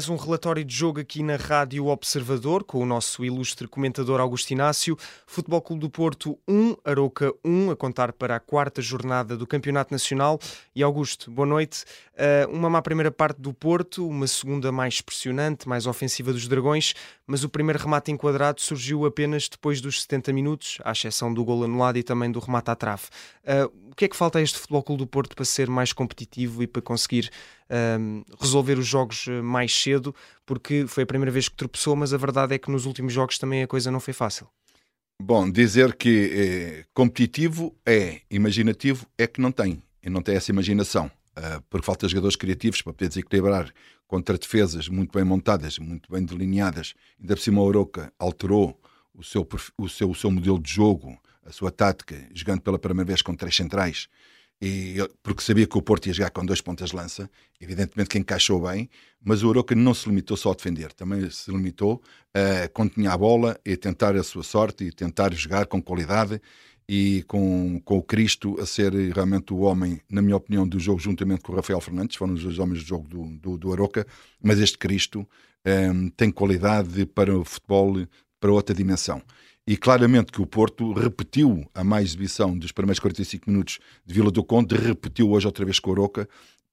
mais um relatório de jogo aqui na Rádio Observador, com o nosso ilustre comentador Augusto Inácio. Futebol Clube do Porto 1, Aroca 1, a contar para a quarta jornada do Campeonato Nacional. E Augusto, boa noite. Uh, uma má primeira parte do Porto, uma segunda mais pressionante, mais ofensiva dos Dragões, mas o primeiro remate enquadrado surgiu apenas depois dos 70 minutos, à exceção do gol anulado e também do remate à trave. Uh, o que é que falta a este Futebol Clube do Porto para ser mais competitivo e para conseguir um, resolver os jogos eh, mais cedo, porque foi a primeira vez que tropeçou, mas a verdade é que nos últimos jogos também a coisa não foi fácil. Bom, dizer que é, competitivo é, imaginativo é que não tem, e não tem essa imaginação, uh, porque falta jogadores criativos para poder desequilibrar contra defesas muito bem montadas, muito bem delineadas. Ainda por cima, a Oroca alterou o seu, o, seu, o seu modelo de jogo, a sua tática, jogando pela primeira vez com três centrais e, porque sabia que o Porto ia jogar com dois pontas de lança, evidentemente que encaixou bem, mas o Oroca não se limitou só a defender, também se limitou a, tinha a bola, e tentar a sua sorte e tentar jogar com qualidade e com, com o Cristo a ser realmente o homem, na minha opinião, do jogo, juntamente com o Rafael Fernandes, foram os dois homens do jogo do, do, do Aroca, mas este Cristo um, ehm, tem qualidade para o futebol para outra dimensão. E claramente que o Porto repetiu a má exibição dos primeiros 45 minutos de Vila do Conde, repetiu hoje outra vez com o Oroca,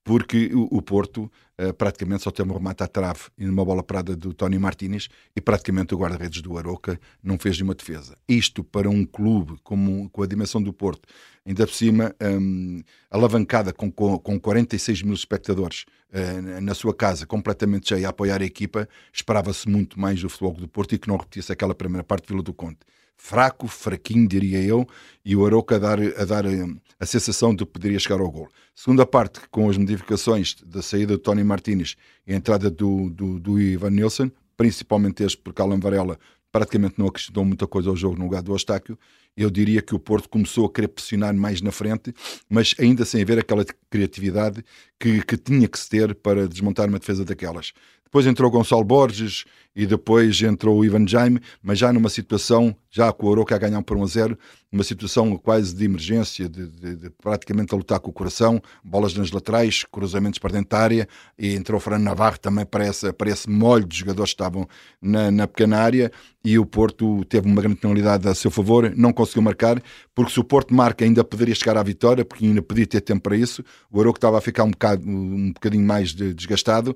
porque o, Porto uh, praticamente só teve um remate à trave e numa bola parada do Tony Martínez e praticamente o guarda-redes do Aroca não fez nenhuma defesa. Isto para um clube como, com a dimensão do Porto, ainda por cima um, alavancada com, com, com 46 mil espectadores uh, na sua casa, completamente cheia a apoiar a equipa, esperava-se muito mais do futebol do Porto e que não repetisse aquela primeira parte de Vila do Conte fraco, fraquinho, diria eu, e o Aroca a dar, a dar eh, a sensação de que poderia chegar ao gol. Segunda parte, com as modificações da saída do Tony Martínez e a entrada do, do, do Ivan Nilsson, principalmente este porque Alan Varela praticamente não acrescentou muita coisa ao jogo no lugar do Ostáquio, eu diria que o Porto começou a querer pressionar mais na frente, mas ainda sem haver aquela criatividade que, que tinha que se ter para desmontar uma defesa daquelas. Depois entrou Gonçalo Borges e depois entrou o Ivan Jaime, mas já numa situação, já com o Oroca a ganhar por 1 a 0, uma situação quase de emergência, de, de, de, praticamente a lutar com o coração, bolas nas laterais, cruzamentos para dentro da área, e entrou o Fernando Navarro também para esse, para esse molho de jogadores que estavam na, na pequena área, e o Porto teve uma grande penalidade a seu favor, não conseguiu marcar, porque se o Porto marca ainda poderia chegar à vitória, porque ainda podia ter tempo para isso, o Oroca estava a ficar um, bocado, um bocadinho mais desgastado,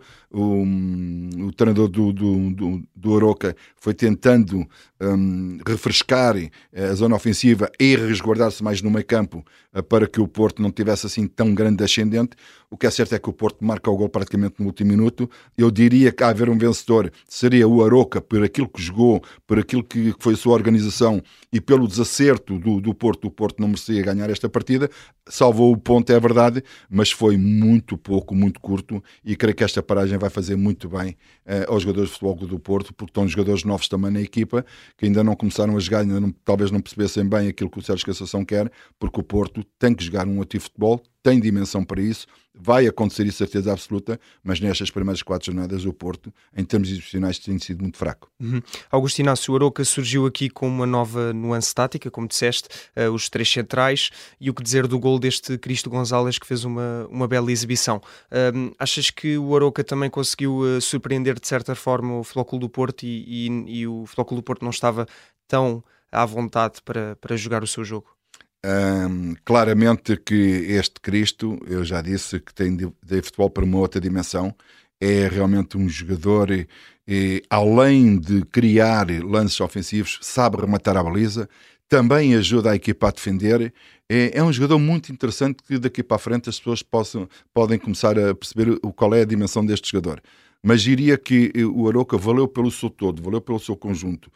o, treinador do, do, do, do Oroca foi tentando um, refrescar eh, a zona ofensiva e resguardar-se mais no meio campo uh, para que o Porto não tivesse assim tão grande ascendente. O que é certo é que o Porto marca o gol praticamente no último minuto. Eu diria que a haver um vencedor seria o Aroca, por aquilo que jogou, por aquilo que foi a sua organização e pelo desacerto do, do Porto. O Porto não merecia ganhar esta partida. Salvou o ponto, é verdade, mas foi muito pouco, muito curto e creio que esta paragem vai fazer muito bem uh, aos jogadores de futebol do Porto, porque estão jogadores novos também na equipa que ainda não começaram a jogar, ainda não, talvez não percebessem bem aquilo que o Sérgio Cassação quer, porque o Porto tem que jogar um ativo futebol, tem dimensão para isso, vai acontecer isso, certeza absoluta, mas nestas primeiras quatro jornadas o Porto, em termos institucionais, tem sido muito fraco. Uhum. Augusto Inácio Aroca surgiu aqui com uma nova nuance tática, como disseste, uh, os três centrais, e o que dizer do gol deste Cristo Gonzalez, que fez uma, uma bela exibição. Achas que o Aroca também conseguiu uh, surpreender, de certa forma, o Flóculo do Porto e, e, e o Flóculo do Porto não estava tão à vontade para, para jogar o seu jogo? Um, claramente que este Cristo, eu já disse que tem de, de futebol para uma outra dimensão, é realmente um jogador e, e, além de criar lances ofensivos, sabe rematar a baliza, também ajuda a equipa a defender. É, é, um jogador muito interessante que daqui para a frente as pessoas possam, podem começar a perceber o, qual é a dimensão deste jogador. Mas diria que o Aroca valeu pelo seu todo, valeu pelo seu conjunto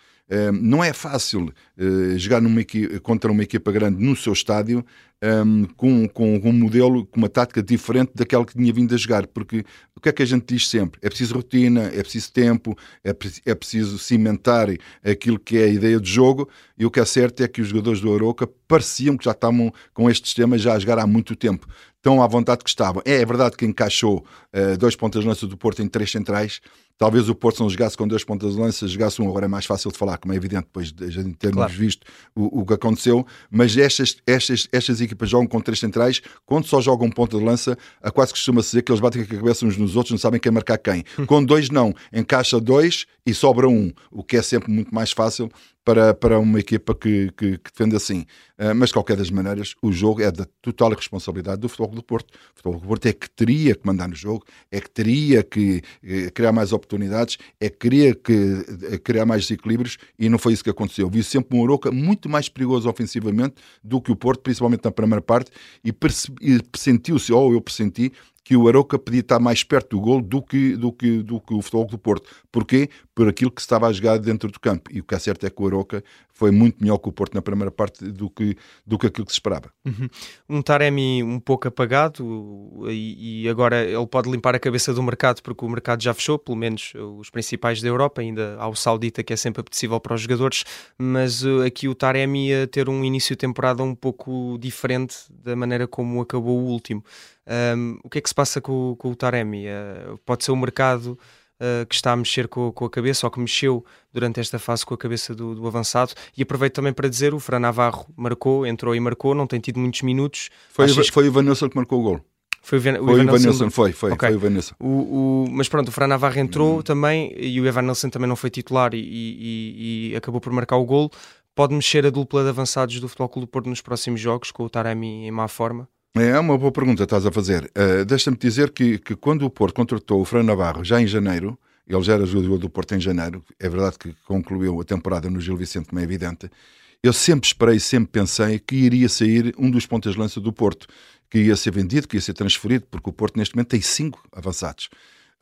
não é fácil uh, jogar numa contra uma equipa grande no seu estádio um, com, com, um modelo, com uma tática diferente daquela que tinha vindo a jogar, porque o que é que a gente diz sempre? É preciso rotina, é preciso tempo, é, é preciso cimentar aquilo que é a ideia de jogo, e o que é certo é que os jogadores do Aroca pareciam que já estavam com este sistema já a jogar há muito tempo tão à vontade que estavam. É, é verdade que encaixou uh, dois pontas lança do Porto em três centrais, Talvez o Porto não jogasse com dois pontas de lança, jogasse um, agora é mais fácil de falar, como é evidente, depois de termos claro. visto o, o, que aconteceu, mas estas, estas, estas equipas jogam com três centrais, quando só jogam ponta de lança, a quase costuma-se dizer que eles batem a cabeça uns nos outros, não sabem quem marcar quem. com dois não, encaixa dois e sobra um, o que é sempre muito mais fácil para, para uma equipa que, que, que defende assim. Uh, mas, de qualquer das maneiras, o jogo é da total responsabilidade do Futebol do Porto. O Futebol do Porto é que teria que mandar no jogo, é que teria que eh, criar mais oportunidades, é que queria que, eh, criar mais desequilíbrios e não foi isso que aconteceu. Vi sempre um Oroca muito mais perigoso ofensivamente do que o Porto, principalmente na primeira parte, e, e sentiu-se, ou eu pressenti, que o Aroca podia estar mais perto do gol do que, do que, do que o Futebol do Porto. Porquê? Por aquilo que se estava a jogar dentro do campo. E o que é certo é que o Aroca foi muito melhor que o Porto na primeira parte do que, do que aquilo que se esperava. Uhum. Um Taremi um pouco apagado e, e, agora ele pode limpar a cabeça do mercado porque o mercado já fechou, pelo menos os principais da Europa, ainda há o Saudita que é sempre apetecível para os jogadores, mas uh, aqui o Taremi ia ter um início de temporada um pouco diferente da maneira como acabou o último. Um, o que é que se passa com, com o Taremi? Uh, pode ser o mercado uh, que está a mexer com, com, a cabeça ou que mexeu durante esta fase com a cabeça do, do, avançado. E aproveito também para dizer: o Fran Navarro marcou, entrou e marcou, não tem tido muitos minutos. Foi, Achas... foi o Ivanilson que marcou o gol. Foi o, Ivan, foi o Ivan Nilsson, foi, foi, okay. foi o Ivan Nilsson. O, o, mas pronto, o Fran Navarro entrou hum. também e o Ivan Nilsson também não foi titular e, e, e, acabou por marcar o gol. Pode mexer a dupla de avançados do Futebol Clube do Porto nos próximos jogos, com o Taremi em má forma? É uma boa pergunta estás a fazer. Uh, Deixa-me dizer que, que quando o Porto contratou o Fran Navarro já em janeiro, ele já era jogador do Porto em janeiro, é verdade que concluiu a temporada no Gil Vicente, como é evidente. Eu sempre esperei, sempre pensei que iria sair um dos pontas de lança do Porto, que ia ser vendido, que ia ser transferido, porque o Porto neste momento tem cinco avançados.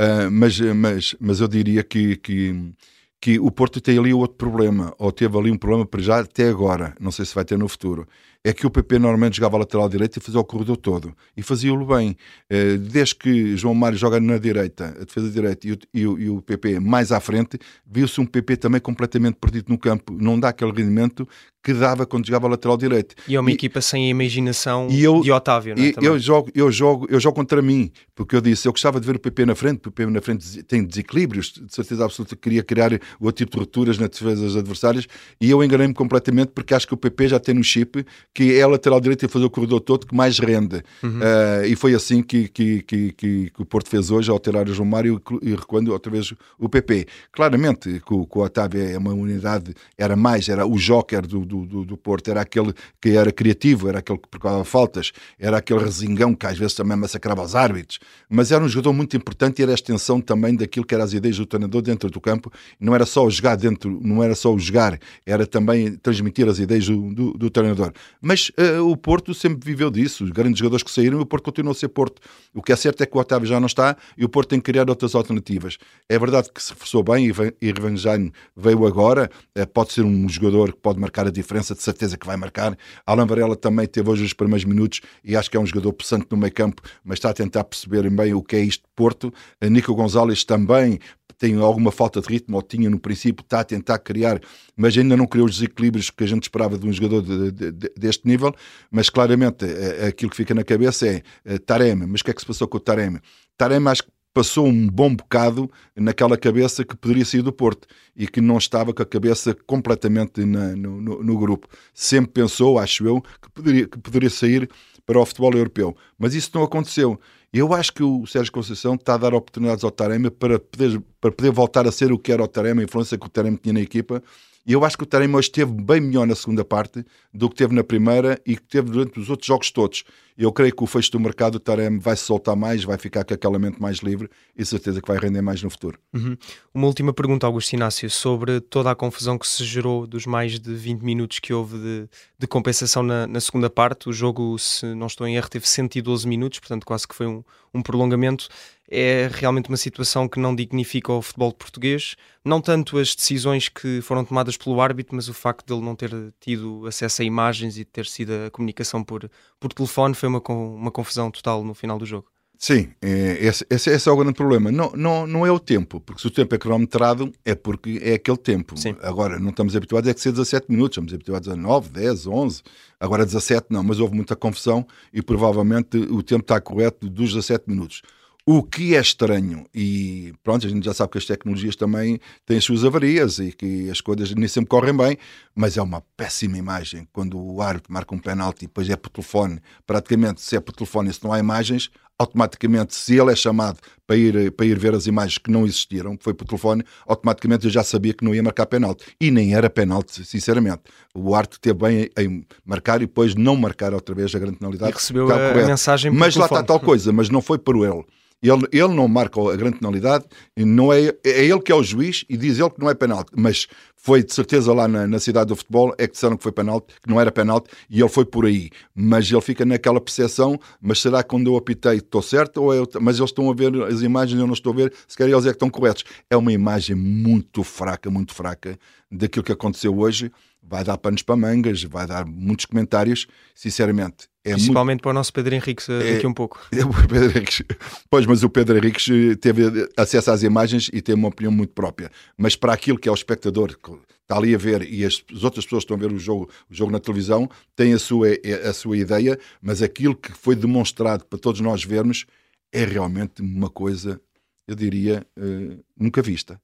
Uh, mas, mas, mas eu diria que, que, que o Porto tem ali outro problema, ou teve ali um problema para já até agora, não sei se vai ter no futuro é que o PP normalmente jogava lateral direito e fazia o corredor todo. E fazia-o bem. Eh, desde que João Mário joga na direita, a defesa direita, e o, e o, PP mais à frente, viu-se um PP também completamente perdido no campo. Não dá aquele rendimento que dava quando jogava lateral direito. E é uma e, equipa sem a imaginação eu, de Otávio, não é? Eu jogo, eu, jogo, eu jogo contra mim, porque eu disse, eu gostava de ver o PP na frente, porque o PP na frente tem desequilíbrios, de certeza absoluta que queria criar o tipo de rupturas nas defesas adversárias, e eu enganei-me completamente porque acho que o PP já tem no chip que é a lateral direita e fazer o corredor todo que mais rende. Uhum. Uh, e foi assim que, que, que, que, o Porto fez hoje, alterar o João Mário e recuando outra vez o PP. Claramente que o, que o Otávio é uma unidade, era mais, era o joker do, do, do, Porto, era aquele que era criativo, era aquele que procurava faltas, era aquele resingão que às vezes também massacrava os árbitros, mas era um jogador muito importante e era a extensão também daquilo que eram as ideias do treinador dentro do campo. Não era só o jogar dentro, não era só o jogar, era também transmitir as ideias do, do, do treinador. Mas uh, o Porto sempre viveu disso. Os grandes jogadores que saíram o Porto continua a ser Porto. O que é certo é que o Otávio já não está e o Porto tem que criar outras alternativas. É verdade que se reforçou bem e Revanjano veio agora. Uh, pode ser um jogador que pode marcar a diferença, de certeza que vai marcar. Alan Varela também teve hoje os primeiros minutos e acho que é um jogador possante no meio campo, mas está a tentar perceber bem o que é isto de Porto. Uh, Nico Gonzalez também tem alguma falta de ritmo, ou tinha no princípio, está a tentar criar, mas ainda não criou os desequilíbrios que a gente esperava de um jogador de, de, de, deste nível. Mas claramente é, aquilo que fica na cabeça é, é Taremi. Mas o que é que se passou com o Taremi? Taremi acho que passou um bom bocado naquela cabeça que poderia sair do Porto e que não estava com a cabeça completamente na, no, no, no, grupo. Sempre pensou, acho eu, que poderia, que poderia sair para o futebol europeu. Mas isso não aconteceu. Eu acho que o Sérgio Conceição está a dar oportunidades ao Taremi para poder, para poder voltar a ser o que era o Taremi, a influência que o Taremi tinha na equipa. E eu acho que o Taremi hoje esteve bem melhor na segunda parte do que teve na primeira e que teve durante os outros jogos todos. Eu creio que o fecho do mercado, o Taremi vai se soltar mais, vai ficar com aquela mente mais livre e certeza que vai render mais no futuro. Uhum. Uma última pergunta, Augusto Inácio, sobre toda a confusão que se gerou dos mais de 20 minutos que houve de, de compensação na, na, segunda parte. O jogo, se não estou em erro, teve 112 minutos, portanto quase que foi um, um prolongamento é realmente uma situação que não dignifica o futebol português. Não tanto as decisões que foram tomadas pelo árbitro, mas o facto de ele não ter tido acesso a imagens e ter sido a comunicação por, por telefone foi uma, uma confusão total no final do jogo. Sim, é, esse, esse, esse, é o grande problema. Não, não, não é o tempo, porque se o tempo é cronometrado é porque é aquele tempo. Sim. Agora, não estamos habituados a que seja 17 minutos, estamos habituados a 9, 10, 11, agora 17 não, mas houve muita confusão e provavelmente o tempo está correto dos 17 minutos. O que é estranho, e pronto, a gente já sabe que as tecnologias também têm as suas avarias e que as coisas nem sempre correm bem, mas é uma péssima imagem quando o árbitro marca um penalti e depois é por telefone. Praticamente, se é por telefone e se não há imagens, automaticamente, se ele é chamado para ir, para ir ver as imagens que não existiram, foi por telefone, automaticamente eu já sabia que não ia marcar penalti. E nem era penalti, sinceramente. O Arte teve bem em marcar e depois não marcar outra vez a grande penalidade. E recebeu a, a, mensagem por Mas telefone. lá está tal coisa, mas não foi por ele. Ele, ele não marca a grande penalidade, não é, é ele que é o juiz e diz ele que não é penalti, mas foi de certeza lá na, na cidade do futebol, é que disseram que foi penalti, que não era penalti, e ele foi por aí. Mas ele fica naquela percepção, mas será que quando eu apitei estou certo? Ou é, mas eles estão a ver as imagens eu não estou a ver, se calhar eles é que estão corretos. É uma imagem muito fraca, muito fraca daquilo que aconteceu hoje vai dar panos para mangas, vai dar muitos comentários, sinceramente. É Principalmente muito... para o nosso Pedro Henriques é, daqui a um pouco. É, Pedro Henriques, pois, mas o Pedro Henriques eh, teve acesso às imagens e tem uma opinião muito própria. Mas para aquilo que é o espectador que está ali a ver e as, as outras pessoas que estão a ver o jogo, o jogo na televisão, tem a sua, eh, a sua ideia, mas aquilo que foi demonstrado para todos nós vermos é realmente uma coisa, eu diria, uh, nunca vista.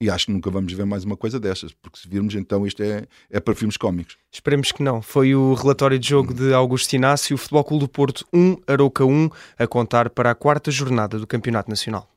E acho que nunca vamos ver mais uma coisa destas, porque se virmos, então isto é, é para filmes cómicos. Esperemos que não. Foi o relatório de jogo de Augusto Inácio, Futebol Clube do Porto 1, Arouca 1, a contar para a quarta jornada do Campeonato Nacional.